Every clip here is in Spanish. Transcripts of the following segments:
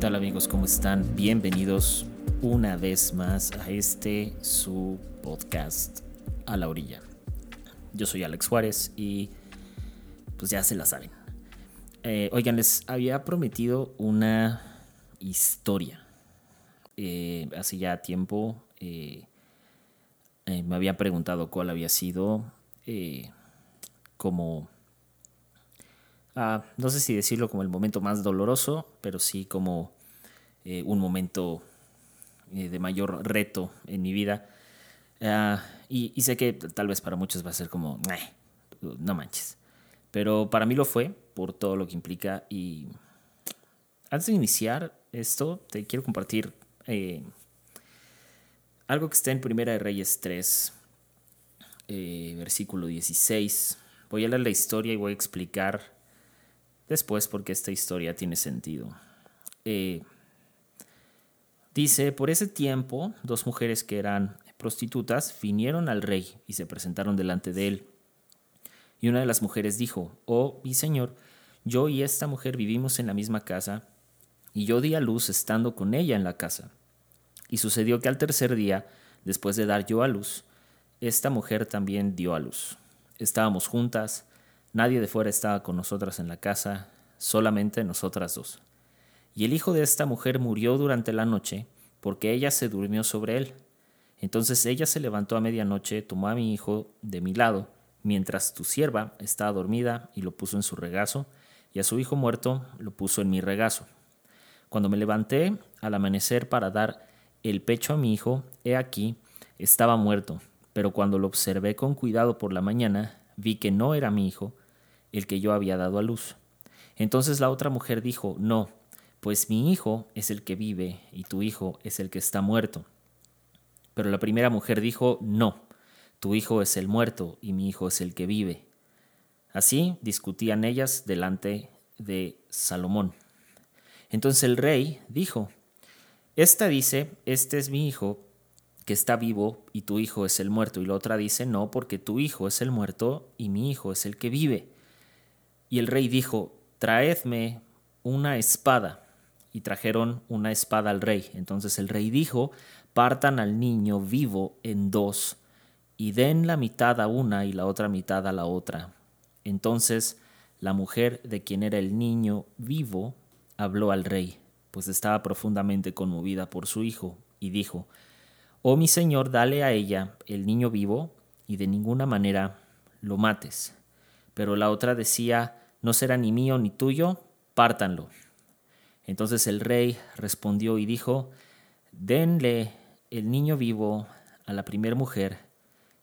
Hey, ¿qué tal amigos? ¿Cómo están? Bienvenidos una vez más a este su podcast a la orilla. Yo soy Alex Juárez y pues ya se la saben. Eh, oigan, les había prometido una historia. Eh, hace ya tiempo eh, me había preguntado cuál había sido como Ah, no sé si decirlo como el momento más doloroso, pero sí como eh, un momento eh, de mayor reto en mi vida. Ah, y, sé que tal vez para muchos va a ser como, no manches. Pero para mí lo fue por todo lo que implica. Y antes de iniciar esto, te quiero compartir eh, algo que está en Primera de Reyes 3, versículo 16. Voy a leer la historia y voy a explicar después porque esta historia tiene sentido. Eh, dice, por ese tiempo, dos mujeres que eran prostitutas vinieron al rey y se presentaron delante de él. Y una de las mujeres dijo, Oh, mi señor, yo y esta mujer vivimos en la misma casa, y yo di a luz estando con ella en la casa. Y sucedió que al tercer día, después de dar yo a luz, esta mujer también dio a luz. Estábamos juntas, Nadie de fuera estaba con nosotras en la casa, solamente nosotras dos. Y el hijo de esta mujer murió durante la noche, porque ella se durmió sobre él. Entonces ella se levantó a medianoche, tomó a mi hijo de mi lado, mientras tu sierva estaba dormida, y lo puso en su regazo, y a su hijo muerto lo puso en mi regazo. Cuando me levanté al amanecer para dar el pecho a mi hijo, he aquí, estaba muerto, pero cuando lo observé con cuidado por la mañana, vi que no era mi hijo, el que yo había dado a luz. Entonces la otra mujer dijo, no, pues mi hijo es el que vive y tu hijo es el que está muerto. Pero la primera mujer dijo, no, tu hijo es el muerto y mi hijo es el que vive. Así discutían ellas delante de Salomón. Entonces el rey dijo, esta dice, este es mi hijo que está vivo y tu hijo es el muerto. Y la otra dice, no, porque tu hijo es el muerto y mi hijo es el que vive. Y el rey dijo, traedme una espada. Y trajeron una espada al rey. Entonces el rey dijo, partan al niño vivo en dos, y den la mitad a una y la otra mitad a la otra. Entonces la mujer de quien era el niño vivo habló al rey, pues estaba profundamente conmovida por su hijo, y dijo, Oh mi señor, dale a ella el niño vivo, y de ninguna manera lo mates. Pero la otra decía, no será ni mío ni tuyo, pártanlo. Entonces el rey respondió y dijo, denle el niño vivo a la primer mujer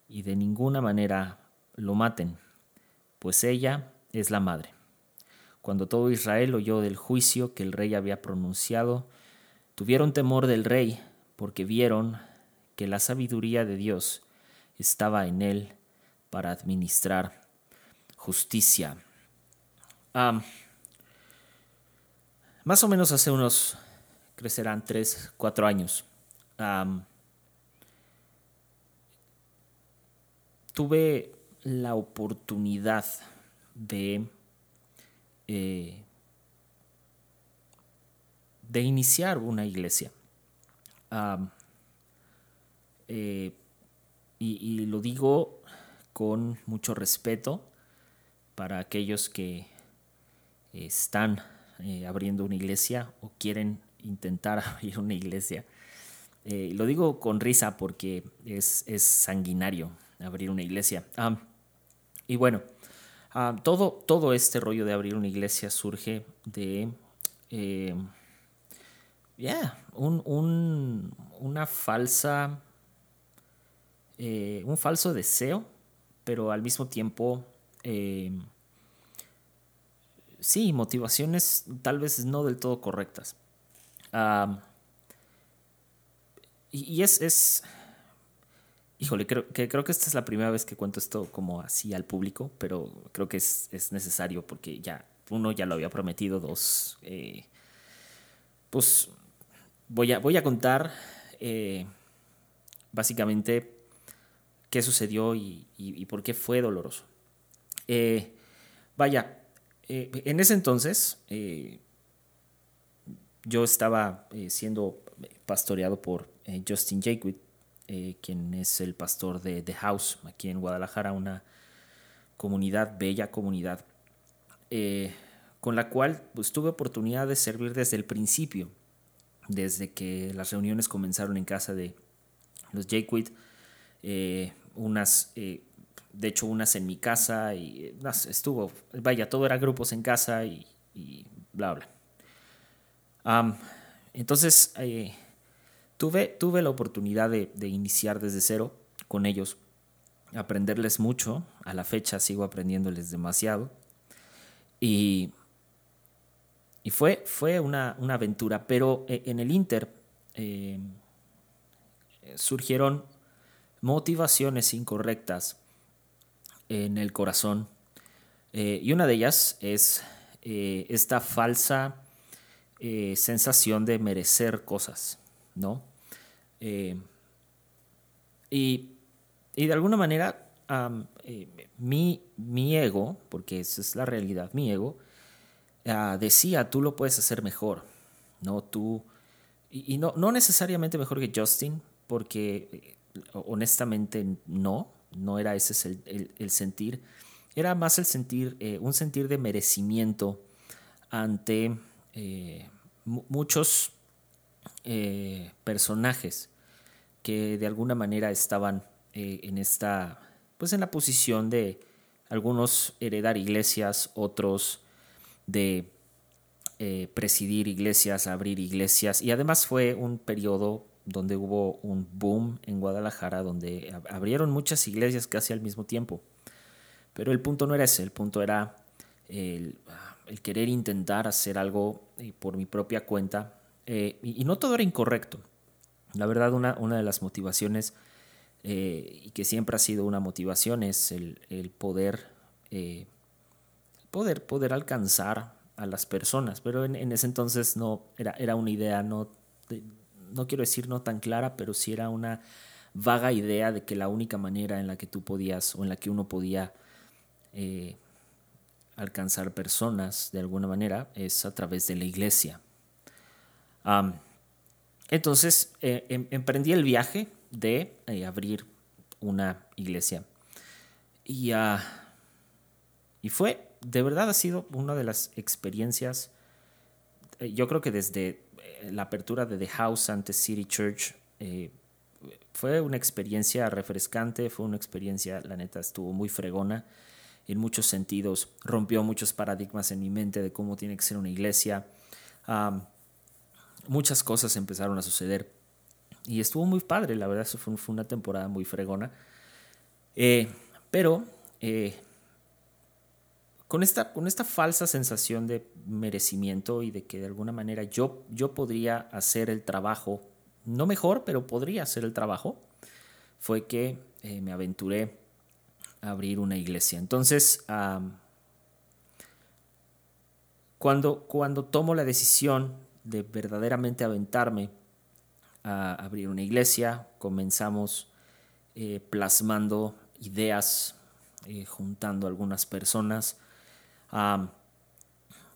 y de ninguna manera lo maten, pues ella es la madre. Cuando todo Israel oyó del juicio que el rey había pronunciado, tuvieron temor del rey porque vieron que la sabiduría de Dios estaba en él para administrar justicia más o menos hace unos, crecerán tres, cuatro años, tuve la oportunidad de, eh, de iniciar una iglesia. Eh, y, lo digo con mucho respeto para aquellos que están eh, abriendo una iglesia o quieren intentar abrir una iglesia. Eh, lo digo con risa porque es, sanguinario abrir una iglesia. y bueno, todo, todo este rollo de abrir una iglesia surge de... Eh, un, una falsa... un falso deseo, pero al mismo tiempo sí, motivaciones tal vez no del todo correctas. y, es, es, híjole, creo que, creo que esta es la primera vez que cuento esto como así al público, pero creo que es, necesario porque ya, uno ya lo había prometido, dos, eh, pues voy a, voy a contar eh, básicamente qué sucedió y, y, por qué fue doloroso. Eh, vaya, eh, en ese entonces, eh, yo estaba siendo pastoreado por Justin Jaquid, quien es el pastor de The House aquí en Guadalajara, una comunidad, bella comunidad, con la cual pues, tuve oportunidad de servir desde el principio, desde que las reuniones comenzaron en casa de los Jaquid, unas de hecho unas en mi casa y estuvo, vaya, todo era grupos en casa y, bla, bla. entonces, eh, tuve, tuve la oportunidad de, iniciar desde cero con ellos, aprenderles mucho, a la fecha sigo aprendiéndoles demasiado y, y fue, fue una, una, aventura, pero eh, en el Inter eh, surgieron motivaciones incorrectas en el corazón. Eh, y una de ellas es eh, esta falsa eh, sensación de merecer cosas, ¿no? Y, de alguna manera mi, mi, ego, porque esa es la realidad, mi ego, ah, decía, tú lo puedes hacer mejor, ¿no? Tú, y, no, no necesariamente mejor que Justin, porque honestamente no, no era ese el, sentir, era más el sentir, eh, un sentir de merecimiento ante eh, muchos eh, personajes que de alguna manera estaban en esta, pues en la posición de algunos heredar iglesias, otros de presidir iglesias, abrir iglesias, y además fue un periodo donde hubo un boom en Guadalajara, donde abrieron muchas iglesias casi al mismo tiempo. Pero el punto no era ese, el punto era el, querer intentar hacer algo eh, por mi propia cuenta. Eh, y, no todo era incorrecto. La verdad, una, una de las motivaciones, eh, y que siempre ha sido una motivación, es el, poder, poder, poder alcanzar a las personas. Pero en, en, ese entonces no era, era una idea no no quiero decir no tan clara, pero sí era una vaga idea de que la única manera en la que tú podías o en la que uno podía eh, alcanzar personas de alguna manera es a través de la iglesia. entonces eh, em, emprendí el viaje de eh, abrir una iglesia y, ah, y fue, de verdad ha sido una de las experiencias, yo creo que desde la apertura de The House ante City Church eh, fue una experiencia refrescante, fue una experiencia, la neta, estuvo muy fregona en muchos sentidos, rompió muchos paradigmas en mi mente de cómo tiene que ser una iglesia. muchas cosas empezaron a suceder y estuvo muy padre, la verdad, fue, fue una temporada muy fregona. Eh, pero eh, con esta, con esta falsa sensación de merecimiento y de que de alguna manera yo, yo podría hacer el trabajo, no mejor, pero podría hacer el trabajo, fue que eh, me aventuré a abrir una iglesia. Entonces, cuando, cuando tomo la decisión de verdaderamente aventarme a abrir una iglesia, comenzamos eh, plasmando ideas, eh, juntando algunas personas,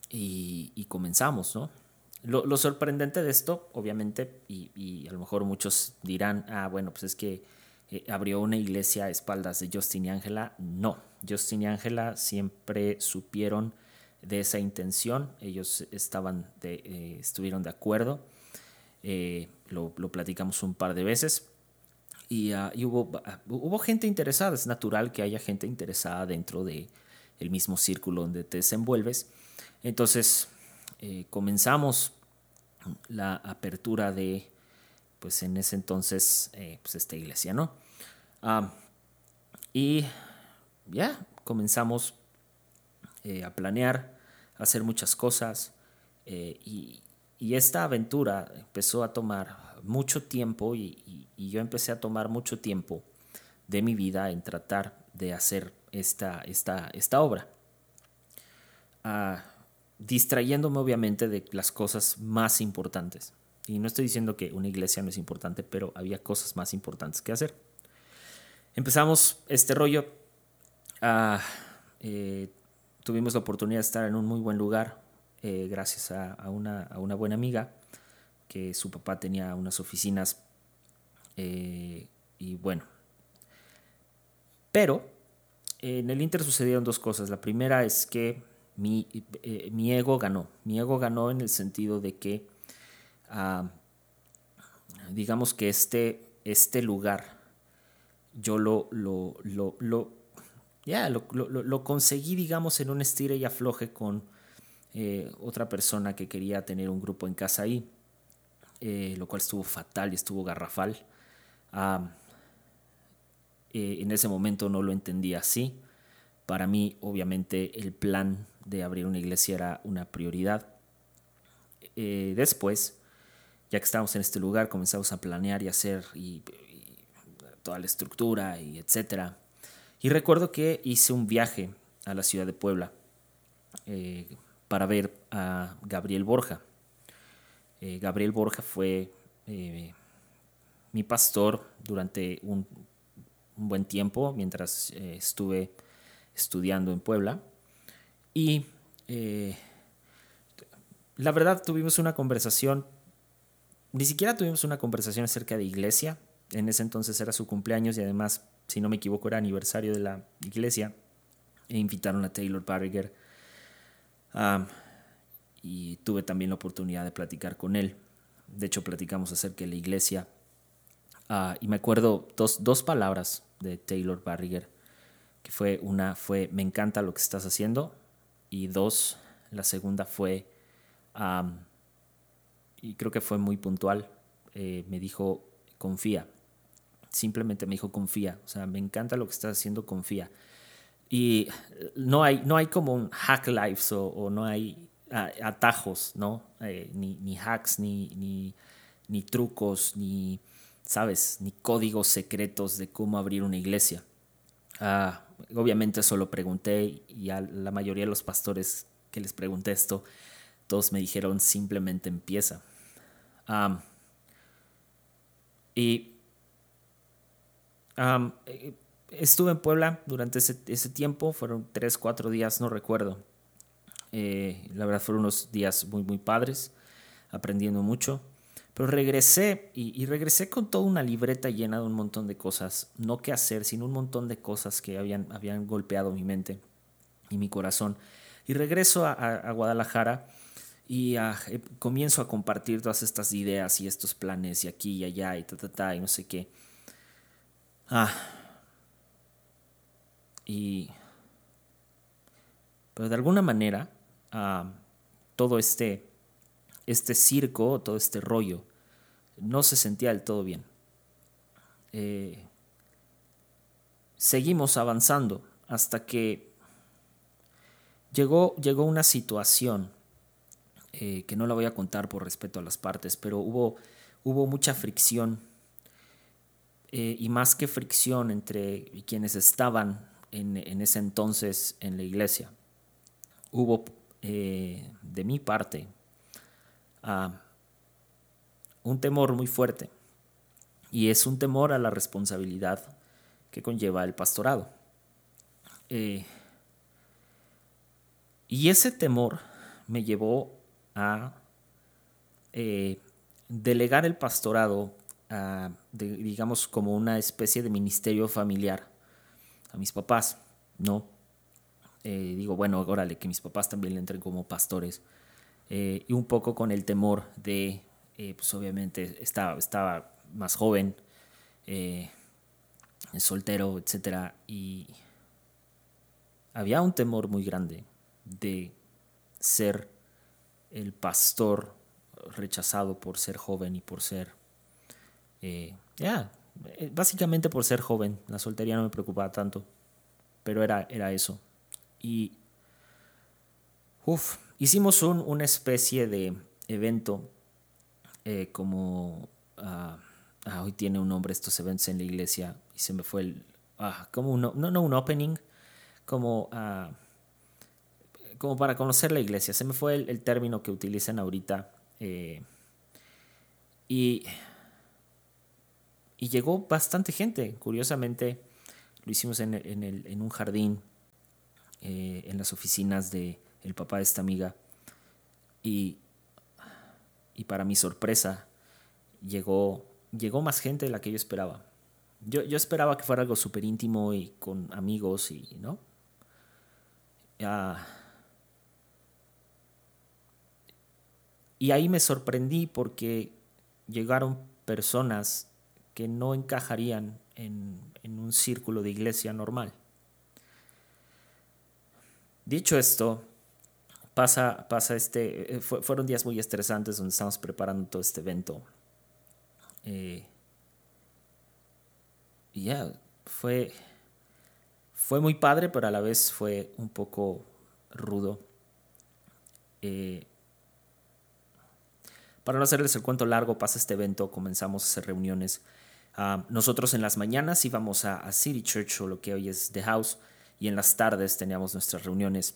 y, comenzamos, ¿no? Lo, sorprendente de esto, obviamente, y, a lo mejor muchos dirán, ah, bueno, pues es que eh, abrió una iglesia a espaldas de Justin y Ángela. No, Justin y Ángela siempre supieron de esa intención, ellos estaban de, eh, estuvieron de acuerdo, eh, lo, platicamos un par de veces. Y, ah, hubo, hubo gente interesada, es natural que haya gente interesada dentro de, el mismo círculo donde te desenvuelves. Entonces eh, comenzamos la apertura de, pues en ese entonces, eh, pues esta iglesia, ¿no? y ya comenzamos eh, a planear, hacer muchas cosas y, esta aventura empezó a tomar mucho tiempo y, yo empecé a tomar mucho tiempo de mi vida en tratar de hacer esta, esta, esta obra. Ah, distrayéndome obviamente de las cosas más importantes. Y no estoy diciendo que una iglesia no es importante, pero había cosas más importantes que hacer. Empezamos este rollo. Ah, eh, tuvimos la oportunidad de estar en un muy buen lugar eh, gracias a, una, buena amiga, que su papá tenía unas oficinas. Eh, y bueno. Pero en el Inter sucedieron dos cosas. La primera es que mi, eh, ego ganó. Mi ego ganó en el sentido de que, ah, digamos que este, este lugar, yo lo, lo, lo, lo ya, lo, lo, conseguí, digamos, en un estire y afloje con eh, otra persona que quería tener un grupo en casa ahí, eh, lo cual estuvo fatal y estuvo garrafal. Ah, eh, en ese momento no lo entendía así. Para mí, obviamente, el plan de abrir una iglesia era una prioridad. después, ya que estábamos en este lugar, comenzamos a planear y hacer y, toda la estructura y etcétera. Y recuerdo que hice un viaje a la ciudad de Puebla para ver a Gabriel Borja. Eh, Gabriel Borja fue eh, mi pastor durante un, buen tiempo mientras eh, estuve estudiando en Puebla. Y la verdad tuvimos una conversación, ni siquiera tuvimos una conversación acerca de iglesia. En ese entonces era su cumpleaños y además, si no me equivoco, era aniversario de la iglesia. E invitaron a Taylor Barriger y tuve también la oportunidad de platicar con él. De hecho, platicamos acerca de la iglesia. Ah, y me acuerdo dos, dos, palabras de Taylor Barriger, que fue una fue me encanta lo que estás haciendo y dos, la segunda fue, y creo que fue muy puntual, eh, me dijo confía, simplemente me dijo confía, o sea, me encanta lo que estás haciendo, confía. Y no hay, no hay como un hack lives o, no hay atajos, ¿no? Eh, ni, hacks, ni, ni, trucos, ni, ¿sabes? Ni códigos secretos de cómo abrir una iglesia. Ah, obviamente eso lo pregunté y a la mayoría de los pastores que les pregunté esto, todos me dijeron simplemente empieza. y eh, estuve en Puebla durante ese, ese, tiempo, fueron tres, cuatro días, no recuerdo. Eh, la verdad fueron unos días muy, muy padres, aprendiendo mucho. Pero regresé y, regresé con toda una libreta llena de un montón de cosas, no qué hacer, sino un montón de cosas que habían, habían golpeado mi mente y mi corazón. Y regreso a, Guadalajara y eh, comienzo a compartir todas estas ideas y estos planes y aquí y allá y ta, ta, ta, y no sé qué. Ah. Y... Pero de alguna manera, todo este, este circo, todo este rollo, no se sentía del todo bien. Eh, seguimos avanzando hasta que llegó, llegó una situación eh, que no la voy a contar por respeto a las partes, pero hubo, hubo mucha fricción eh, y más que fricción entre quienes estaban en, en, ese entonces en la iglesia. Hubo de mi parte un temor muy fuerte y es un temor a la responsabilidad que conlleva el pastorado. Eh, y ese temor me llevó a eh, delegar el pastorado, digamos, como una especie de ministerio familiar a mis papás, ¿no? Eh, digo, bueno, órale, que mis papás también le entren como pastores. Eh, y un poco con el temor de, eh, pues obviamente estaba, estaba más joven, soltero, etc. Y había un temor muy grande de ser el pastor rechazado por ser joven y por ser, ya, básicamente por ser joven. La soltería no me preocupaba tanto, pero era, era eso. Y hicimos un, una especie de evento eh, como... Ah, ah, hoy tiene un nombre estos eventos en la iglesia y se me fue el... Ah, como un, no, no un opening, como, como para conocer la iglesia. Se me fue el, término que utilizan ahorita. Eh, y, y llegó bastante gente. Curiosamente, lo hicimos en, en, un jardín eh, en las oficinas de el papá de esta amiga. Y, y para mi sorpresa, llegó, llegó más gente de la que yo esperaba. Yo, yo esperaba que fuera algo súper íntimo y con amigos y, ¿no? y ahí me sorprendí porque llegaron personas que no encajarían en, en un círculo de iglesia normal. Dicho esto, pasa, pasa este, eh, fueron días muy estresantes donde estamos preparando todo este evento. Eh, y ya, fue, fue muy padre, pero a la vez fue un poco rudo. Eh, para no hacerles el cuento largo, pasa este evento, comenzamos a hacer reuniones. Ah, nosotros en las mañanas íbamos a, City Church o lo que hoy es The House y en las tardes teníamos nuestras reuniones.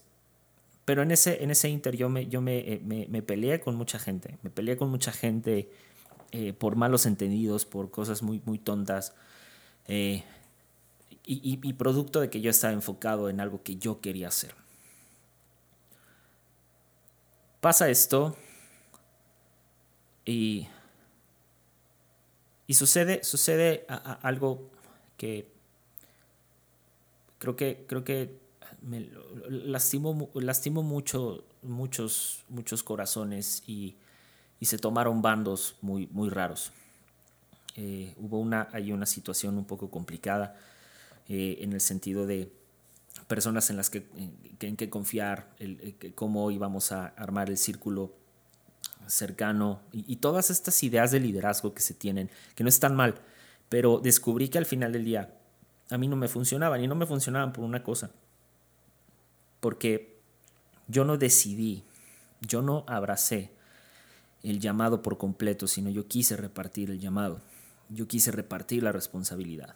Pero en ese, en ese inter yo, me, yo me, eh, me, peleé con mucha gente, me peleé con mucha gente eh, por malos entendidos, por cosas muy, muy tontas. Eh, y, y, producto de que yo estaba enfocado en algo que yo quería hacer. Pasa esto y, y sucede, sucede algo que creo que, creo que me lastimó, lastimó mucho, muchos, muchos corazones y, y se tomaron bandos muy, muy raros. Eh, hubo una, hay una situación un poco complicada eh, en el sentido de personas en las que en, que confiar, el, cómo íbamos a armar el círculo cercano y, todas estas ideas de liderazgo que se tienen, que no están mal, pero descubrí que al final del día a mí no me funcionaban y no me funcionaban por una cosa, porque yo no decidí, yo no abracé el llamado por completo, sino yo quise repartir el llamado yo quise repartir la responsabilidad.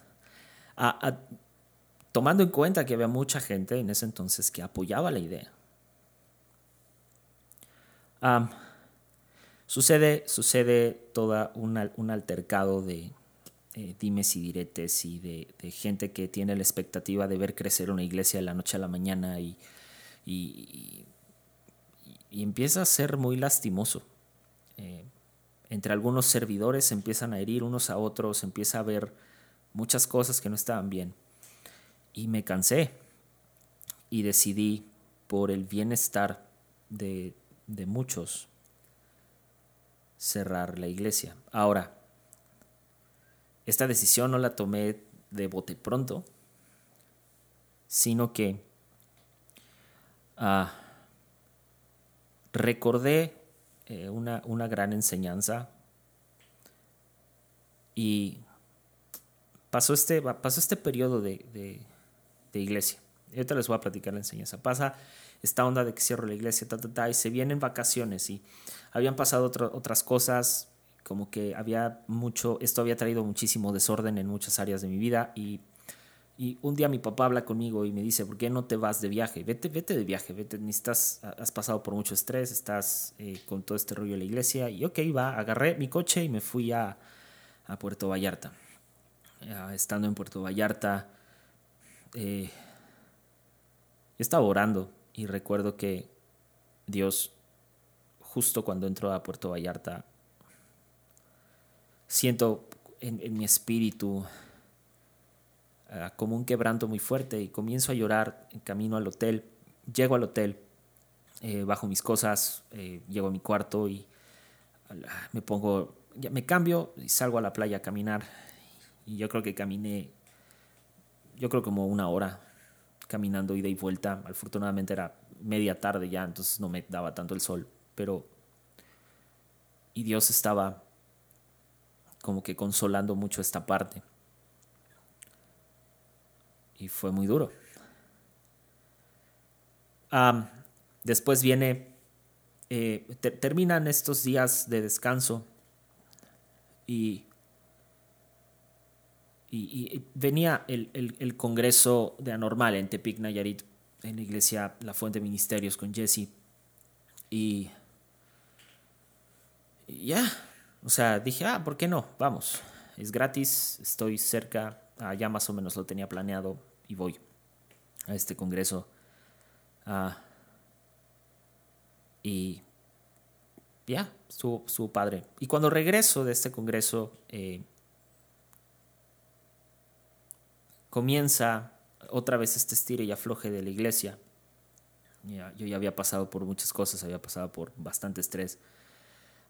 tomando en cuenta que había mucha gente en ese entonces que apoyaba la idea. sucede, sucede todo un altercado de eh, dimes y diretes y de, gente que tiene la expectativa de ver crecer una iglesia de la noche a la mañana y, y, empieza a ser muy lastimoso. Eh, entre algunos servidores se empiezan a herir unos a otros, empieza a haber muchas cosas que no estaban bien. Y me cansé y decidí, por el bienestar de, de muchos, cerrar la iglesia. Ahora, esta decisión no la tomé de bote pronto, sino que ah, recordé eh, una, una, gran enseñanza. Y pasó este, pasó este periodo de, de, iglesia. Y ahorita les voy a platicar la enseñanza. Pasa esta onda de que cierro la iglesia, y se vienen vacaciones y habían pasado otras cosas, como que había mucho, esto había traído muchísimo desorden en muchas áreas de mi vida y y un día mi papá habla conmigo y me dice, ¿por qué no te vas de viaje? Vete, vete de viaje, vete, estás has pasado por mucho estrés, estás eh, con todo este rollo de la iglesia. Y ok, va, agarré mi coche y me fui a, a Puerto Vallarta. estando en Puerto Vallarta, eh, estaba orando y recuerdo que Dios, justo cuando entró a Puerto Vallarta, siento en, en mi espíritu como un quebranto muy fuerte y comienzo a llorar en camino al hotel. Llego al hotel, eh, bajo mis cosas, eh, llego a mi cuarto y me pongo, me cambio y salgo a la playa a caminar. Y yo creo que caminé, yo creo como una hora caminando ida y vuelta. Afortunadamente era media tarde ya, entonces no me daba tanto el sol, pero... Y Dios estaba como que consolando mucho esta parte y fue muy duro. después viene, eh, terminan estos días de descanso y, venía el, congreso de Anormal en Tepic, Nayarit, en la iglesia La Fuente Ministerios con Jesse. Y, ya, o sea, dije, ah, ¿por qué no? Vamos, es gratis, estoy cerca, ya más o menos lo tenía planeado y voy a este congreso. Ah, y ya, su su padre. Y cuando regreso de este congreso, eh, comienza otra vez este estire y afloje de la iglesia. yo ya había pasado por muchas cosas, había pasado por bastante estrés.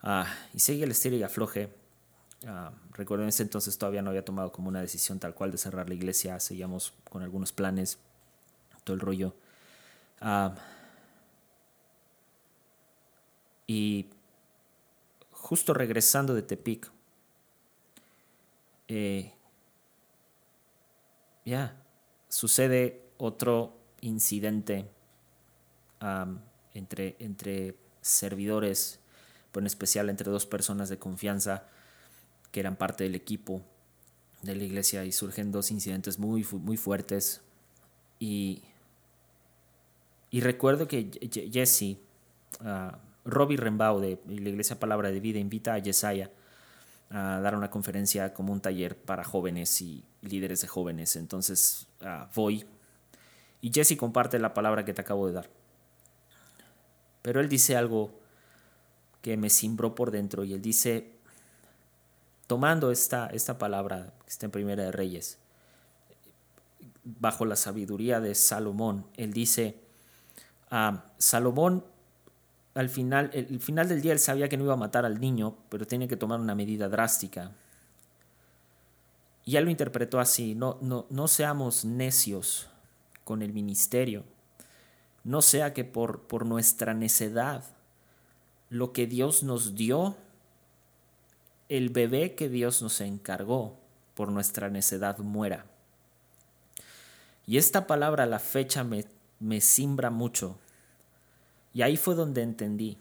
Ah, y sigue el estire y afloje. Uh, recuerdo en ese entonces todavía no había tomado como una decisión tal cual de cerrar la iglesia. Seguíamos con algunos planes, todo el rollo. Ah, y justo regresando de Tepic, eh, ya, sucede otro incidente entre, entre servidores, pero en especial entre dos personas de confianza que eran parte del equipo de la iglesia y surgen dos incidentes muy, muy fuertes. Y, y recuerdo que Jesse, uh, Robbie Rembau de la Iglesia Palabra de Vida invita a Yesaya a dar una conferencia como un taller para jóvenes y líderes de jóvenes. Entonces uh, voy y Jesse comparte la palabra que te acabo de dar. Pero él dice algo que me cimbró por dentro y él dice, tomando esta, esta palabra que está en Primera de Reyes, bajo la sabiduría de Salomón, él dice, ah, Salomón al final, el, final del día él sabía que no iba a matar al niño, pero tiene que tomar una medida drástica. Y él lo interpretó así, no, no, no seamos necios con el ministerio, no sea que por, por nuestra necedad, lo que Dios nos dio, el bebé que Dios nos encargó por nuestra necedad muera. Y esta palabra la fecha me, me simbra mucho y ahí fue donde entendí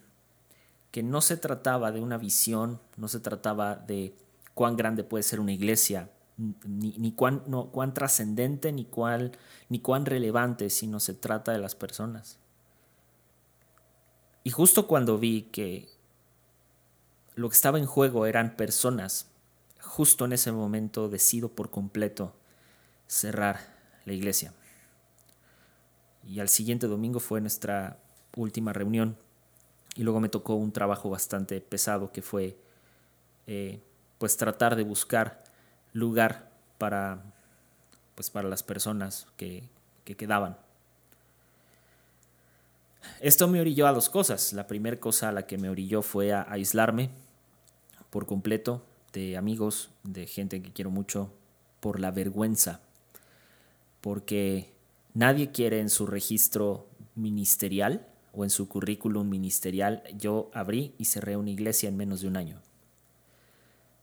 que no se trataba de una visión, no se trataba de cuán grande puede ser una iglesia, ni, ni cuán, no, cuán trascendente, ni, ni cuán relevante, sino se trata de las personas. Y justo cuando vi que lo que estaba en juego eran personas, justo en ese momento decido por completo cerrar la iglesia. Y al siguiente domingo fue nuestra última reunión. Y luego me tocó un trabajo bastante pesado que fue eh, pues tratar de buscar lugar para pues para las personas que, que quedaban. Esto me orilló a dos cosas. La primera cosa a la que me orilló fue a aislarme por completo de amigos, de gente que quiero mucho, por la vergüenza. Porque nadie quiere en su registro ministerial o en su currículum ministerial, yo abrí y cerré una iglesia en menos de un año.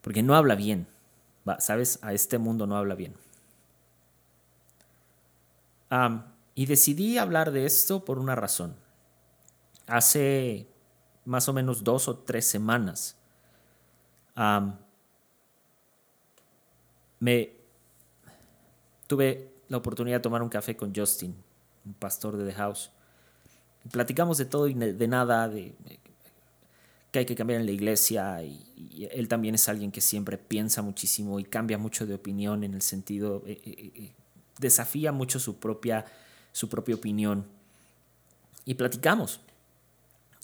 Porque no habla bien, ¿sabes? A este mundo no habla bien. y decidí hablar de esto por una razón. Hace más o menos dos o tres semanas me tuve la oportunidad de tomar un café con Justin, un pastor de The House platicamos de todo y de nada, de, que hay que cambiar en la iglesia y, él también es alguien que siempre piensa muchísimo y cambia mucho de opinión en el sentido, eh, eh, eh, desafía mucho su propia, su propia opinión y platicamos.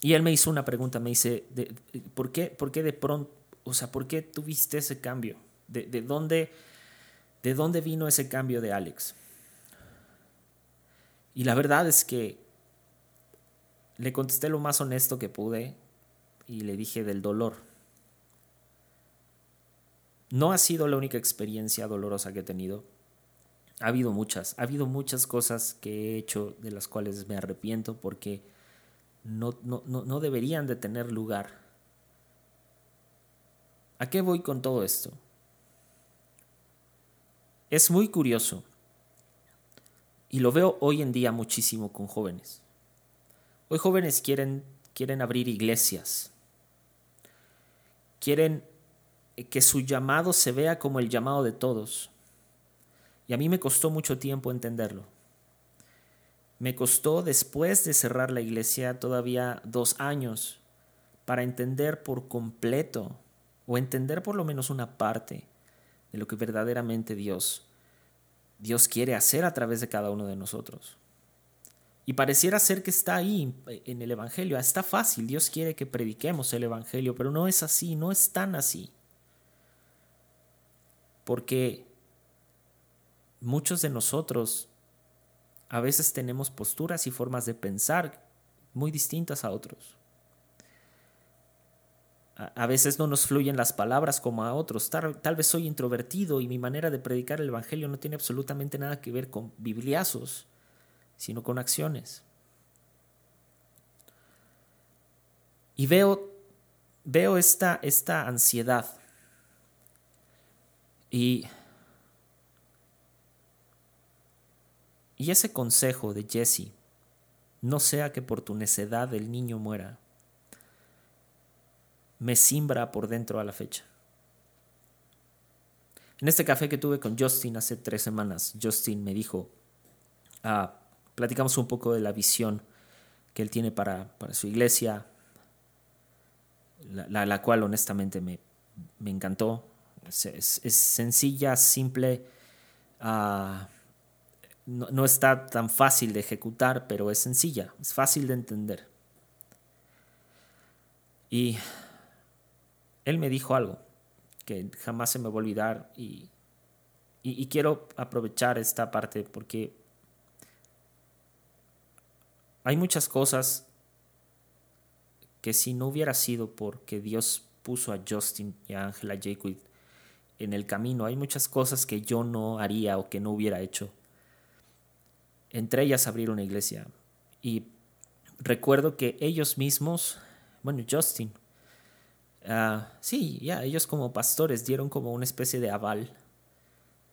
Y él me hizo una pregunta, me dice, ¿por, qué, ¿por qué de pronto, o sea, por qué tuviste ese cambio? ¿De, de, dónde, ¿De dónde vino ese cambio de Alex? Y la verdad es que le contesté lo más honesto que pude y le dije del dolor. No ha sido la única experiencia dolorosa que he tenido. Ha habido muchas, ha habido muchas cosas que he hecho de las cuales me arrepiento porque no, no, no deberían de tener lugar. ¿A qué voy con todo esto? Es muy curioso y lo veo hoy en día muchísimo con jóvenes. Hoy jóvenes quieren, quieren abrir iglesias, quieren que su llamado se vea como el llamado de todos. Y a mí me costó mucho tiempo entenderlo. Me costó después de cerrar la iglesia todavía dos años para entender por completo o entender por lo menos una parte de lo que verdaderamente Dios Dios quiere hacer a través de cada uno de nosotros. Y pareciera ser que está ahí en el Evangelio. Está fácil, Dios quiere que prediquemos el Evangelio, pero no es así, no es tan así. Porque muchos de nosotros a veces tenemos posturas y formas de pensar muy distintas a otros. A veces no nos fluyen las palabras como a otros. Tal, vez soy introvertido y mi manera de predicar el Evangelio no tiene absolutamente nada que ver con bibliazos, sino con acciones. Y veo, veo esta, esta ansiedad. Y, y ese consejo de Jesse, no sea que por tu necedad el niño muera me simbra por dentro a la fecha. En este café que tuve con Justin hace tres semanas, Justin me dijo, ah, platicamos un poco de la visión que él tiene para, su iglesia, la, cual honestamente me, encantó. Es, sencilla, simple, ah, no, no está tan fácil de ejecutar, pero es sencilla, es fácil de entender. Y él me dijo algo que jamás se me va a olvidar y, y, quiero aprovechar esta parte porque hay muchas cosas que si no hubiera sido porque Dios puso a Justin y a Angela Jacob en el camino, hay muchas cosas que yo no haría o que no hubiera hecho. Entre ellas abrir una iglesia. Y recuerdo que ellos mismos, bueno, Justin, Ah, sí, ya, ellos como pastores dieron como una especie de aval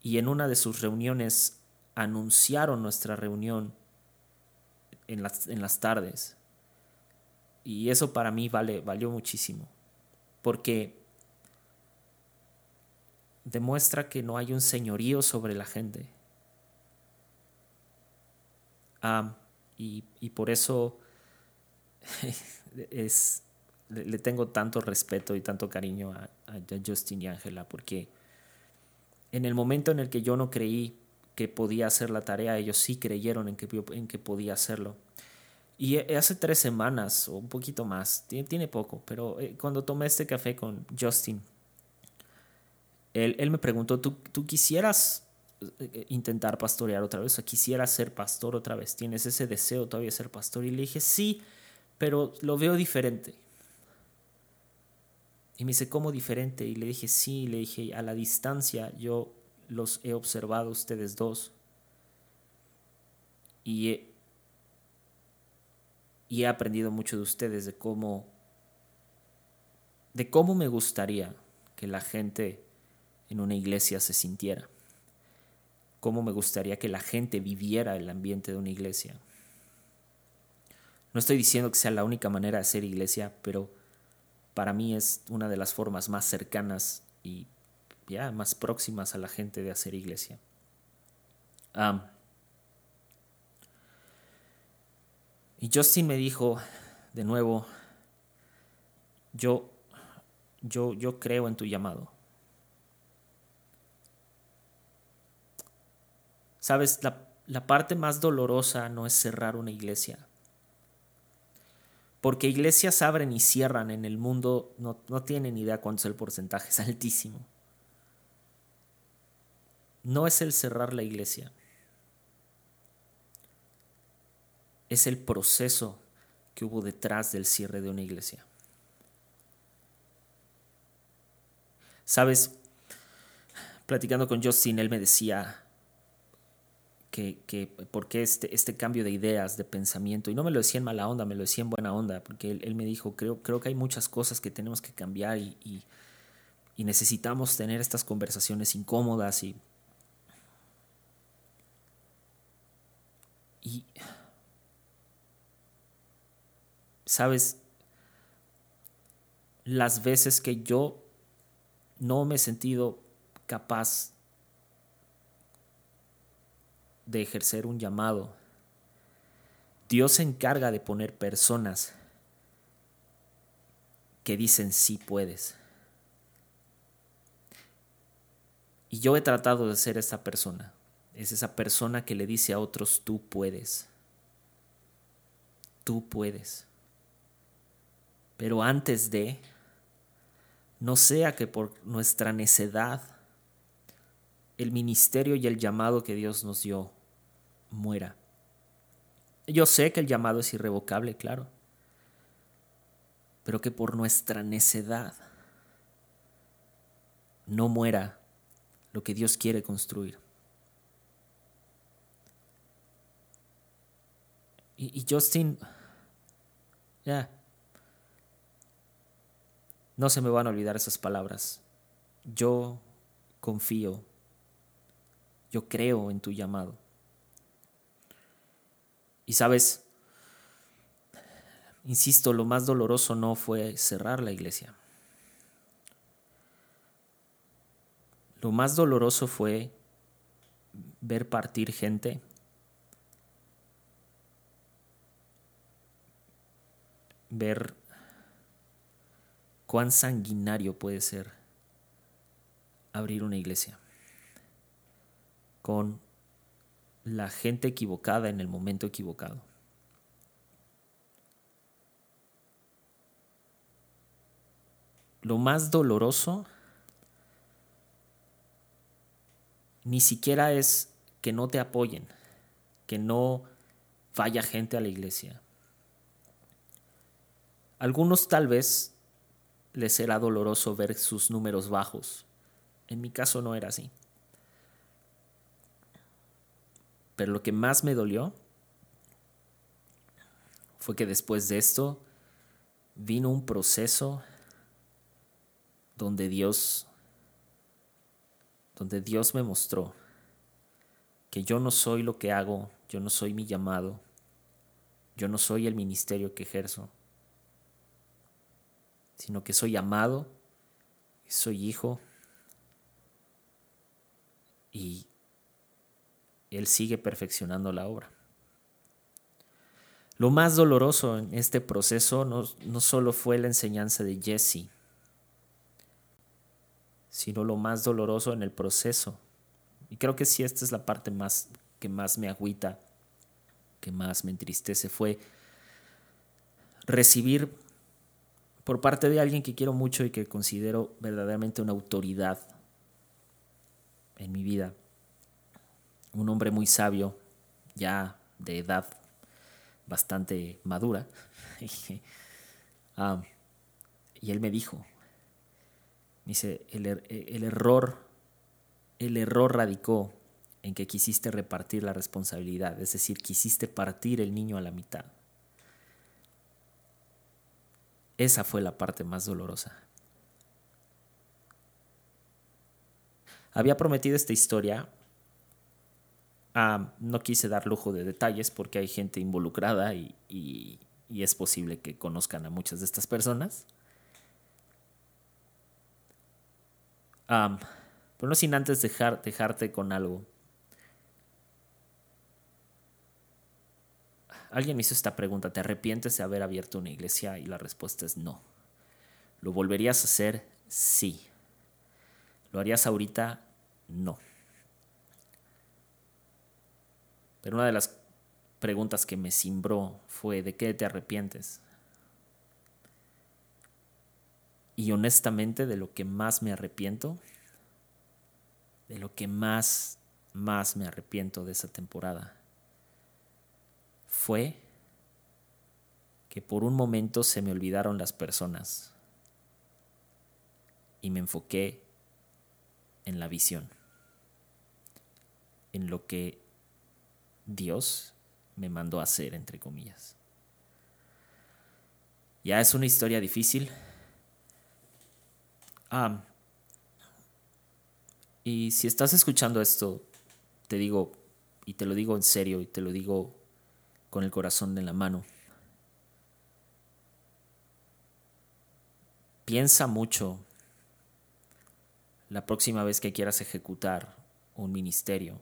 y en una de sus reuniones anunciaron nuestra reunión en las, en las tardes. Y eso para mí vale, valió muchísimo, porque demuestra que no hay un señorío sobre la gente. Ah, y, y por eso es, le, tengo tanto respeto y tanto cariño a, Justin y Angela, porque en el momento en el que yo no creí que podía hacer la tarea, ellos sí creyeron en que, en que podía hacerlo. Y eh, hace tres semanas, o un poquito más, tiene, poco, pero eh, cuando tomé este café con Justin, él, él me preguntó, ¿tú, ¿tú quisieras eh, intentar pastorear otra vez o quisieras ser pastor otra vez? ¿Tienes ese deseo todavía de ser pastor? Y le dije, sí, pero lo veo diferente. Y me dice, ¿cómo diferente? Y le dije, sí, le dije, a la distancia yo los he observado ustedes dos. Y he, aprendido mucho de ustedes, de cómo, de cómo me gustaría que la gente en una iglesia se sintiera. Cómo me gustaría que la gente viviera el ambiente de una iglesia. No estoy diciendo que sea la única manera de hacer iglesia, pero para mí es una de las formas más cercanas y ya más próximas a la gente de hacer iglesia. y Justin me dijo de nuevo, yo, yo, yo creo en tu llamado. Sabes, la parte más dolorosa no es cerrar una iglesia porque iglesias abren y cierran en el mundo, no, no tienen idea cuánto es el porcentaje, es altísimo. No es el cerrar la iglesia, es el proceso que hubo detrás del cierre de una iglesia. Sabes, platicando con Justin, él me decía, que, que por qué este, este cambio de ideas, de pensamiento, y no me lo decía en mala onda, me lo decía en buena onda, porque él, me dijo, creo, creo que hay muchas cosas que tenemos que cambiar y, y, necesitamos tener estas conversaciones incómodas y, y sabes, las veces que yo no me he sentido capaz de ejercer un llamado, Dios se encarga de poner personas que dicen sí puedes. Y yo he tratado de ser esa persona. Es esa persona que le dice a otros tú puedes. tú puedes. Pero antes de, no sea que por nuestra necedad el ministerio y el llamado que Dios nos dio muera. Yo sé que el llamado es irrevocable, claro, pero que por nuestra necedad no muera lo que Dios quiere construir. Y, Justin, ya, no se me van a olvidar esas palabras. Yo confío, yo creo en tu llamado. Y sabes, insisto, lo más doloroso no fue cerrar la iglesia. Lo más doloroso fue ver partir gente ver cuán sanguinario puede ser abrir una iglesia con la gente equivocada en el momento equivocado. Lo más doloroso ni siquiera es que no te apoyen, que no vaya gente a la iglesia. Algunos tal vez les será doloroso ver sus números bajos. En mi caso no era así. Pero lo que más me dolió fue que después de esto vino un proceso donde Dios donde Dios me mostró que yo no soy lo que hago, yo no soy mi llamado, yo no soy el ministerio que ejerzo sino que soy amado, soy hijo y Él sigue perfeccionando la obra. Lo más doloroso en este proceso no, solo fue la enseñanza de Jesse, sino lo más doloroso en el proceso. Y creo que sí, esta es la parte más que más me agüita, que más me entristece, fue recibir por parte de alguien que quiero mucho y que considero verdaderamente una autoridad en mi vida. Un hombre muy sabio, ya de edad bastante madura. Ah, y él me dijo, dice, el, er-, el error, el error radicó en que quisiste repartir la responsabilidad, es decir, quisiste partir el niño a la mitad. Esa fue la parte más dolorosa. Había prometido esta historia. Ah, no quise dar lujo de detalles porque hay gente involucrada y, es posible que conozcan a muchas de estas personas. pero no sin antes dejar, dejarte con algo. Alguien me hizo esta pregunta, ¿te arrepientes de haber abierto una iglesia? Y la respuesta es no. ¿Lo volverías a hacer? Sí. ¿Lo harías ahorita? No. Pero una de las preguntas que me cimbró fue, ¿de qué te arrepientes? Y honestamente, de lo que más me arrepiento, de lo que más, más me arrepiento de esa temporada, fue que por un momento se me olvidaron las personas y me enfoqué en la visión, en lo que Dios me mandó a hacer, entre comillas. Ya es una historia difícil. Ah, y si estás escuchando esto, te digo, y te lo digo en serio, y te lo digo con el corazón en la mano. Piensa mucho la próxima vez que quieras ejecutar un ministerio,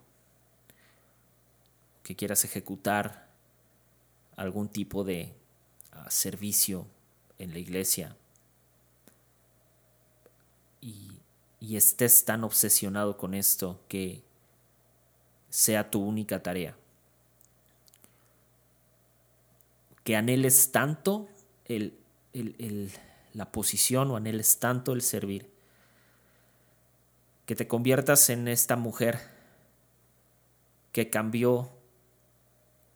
que quieras ejecutar algún tipo de ah, servicio en la iglesia y, estés tan obsesionado con esto que sea tu única tarea que anheles tanto el, la posición o anheles tanto el servir. Que te conviertas en esta mujer que cambió,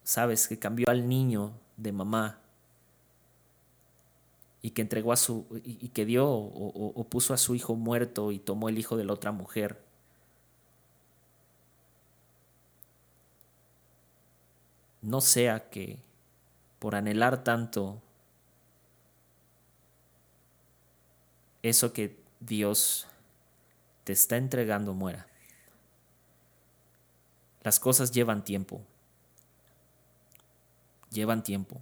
sabes, que cambió al niño de mamá y que entregó a su y, que dio o, puso a su hijo muerto y tomó el hijo de la otra mujer. No sea que por anhelar tanto eso que Dios te está entregando muera. Las cosas llevan tiempo. Llevan tiempo.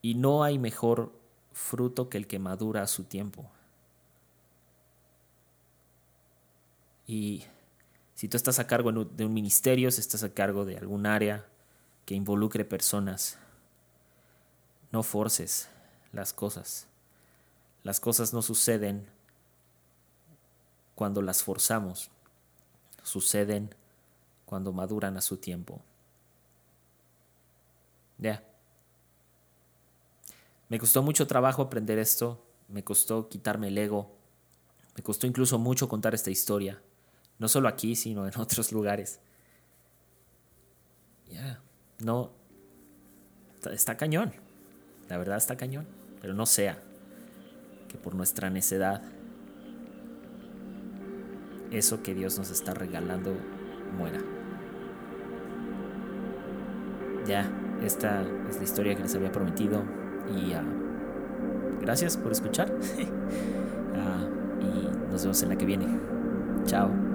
Y no hay mejor fruto que el que madura a su tiempo. Y si tú estás a cargo de un ministerio, si estás a cargo de algún área que involucre personas, no forces las cosas. Las cosas no suceden cuando las forzamos, suceden cuando maduran a su tiempo. Ya. Me costó mucho trabajo aprender esto, me costó quitarme el ego, me costó incluso mucho contar esta historia, no solo aquí, sino en otros lugares. Ya, no, está, cañón, la verdad está cañón, pero no sea que por nuestra necedad eso que Dios nos está regalando muera. Ya, esta es la historia que les había prometido. Y ah, gracias por escuchar. Ah, y nos vemos en la que viene. Chao.